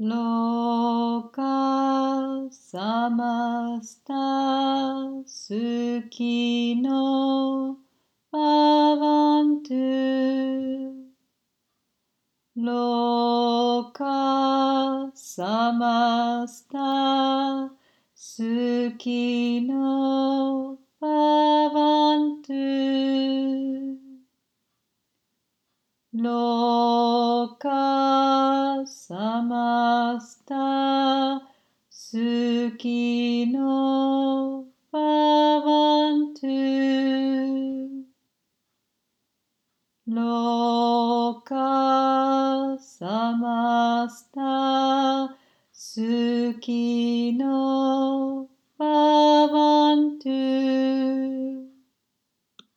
ローカーサマスタースキノバワントゥロカサマスタスキノパワントゥロカサマスタスキノ